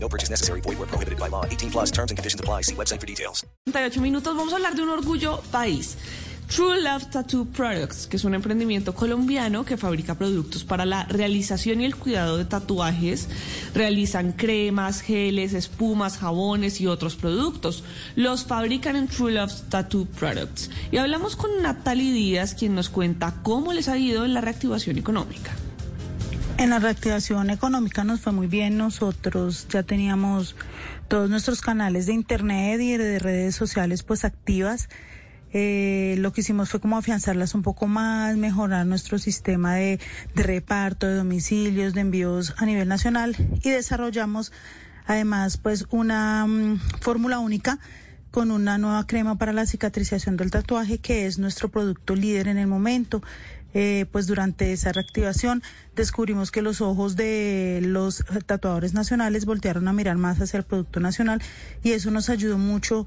No purchase necessary. Void where prohibited by law. 18 plus terms and conditions apply. See website for details. 38 minutos vamos a hablar de un orgullo país. True Love Tattoo Products, que es un emprendimiento colombiano que fabrica productos para la realización y el cuidado de tatuajes. Realizan cremas, geles, espumas, jabones y otros productos. Los fabrican en True Love Tattoo Products. Y hablamos con Natalie Díaz, quien nos cuenta cómo les ha ido en la reactivación económica. En la reactivación económica nos fue muy bien. Nosotros ya teníamos todos nuestros canales de internet y de redes sociales pues activas. Eh, lo que hicimos fue como afianzarlas un poco más, mejorar nuestro sistema de, reparto de domicilios, de envíos a nivel nacional y desarrollamos además pues una mm, fórmula única con una nueva crema para la cicatrización del tatuaje que es nuestro producto líder en el momento. Eh, pues durante esa reactivación descubrimos que los ojos de los tatuadores nacionales voltearon a mirar más hacia el producto nacional y eso nos ayudó mucho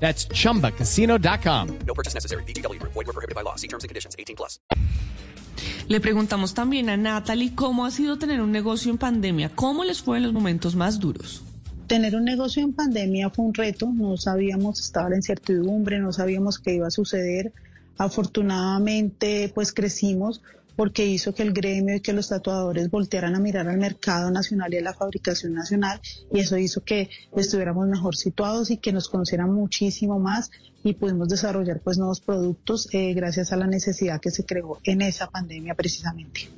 That's chumbacasino.com. No purchase necessary. VGW Group. Void were prohibited by law. See terms and conditions. 18 plus. Le preguntamos también a Natalie cómo ha sido tener un negocio en pandemia, cómo les fue en los momentos más duros. Tener un negocio en pandemia fue un reto, no sabíamos, estaba la incertidumbre, no sabíamos qué iba a suceder. Afortunadamente, pues crecimos porque hizo que el gremio y que los tatuadores voltearan a mirar al mercado nacional y a la fabricación nacional y eso hizo que estuviéramos mejor situados y que nos conocieran muchísimo más y pudimos desarrollar pues nuevos productos eh, gracias a la necesidad que se creó en esa pandemia precisamente.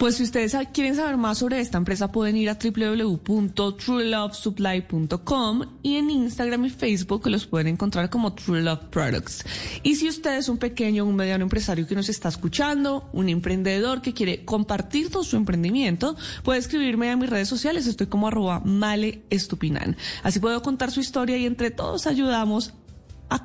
Pues si ustedes quieren saber más sobre esta empresa pueden ir a www.truelovesupply.com y en Instagram y Facebook los pueden encontrar como True Love Products. Y si usted es un pequeño o un mediano empresario que nos está escuchando, un emprendedor que quiere compartir todo su emprendimiento, puede escribirme a mis redes sociales, estoy como arroba male estupinan. Así puedo contar su historia y entre todos ayudamos a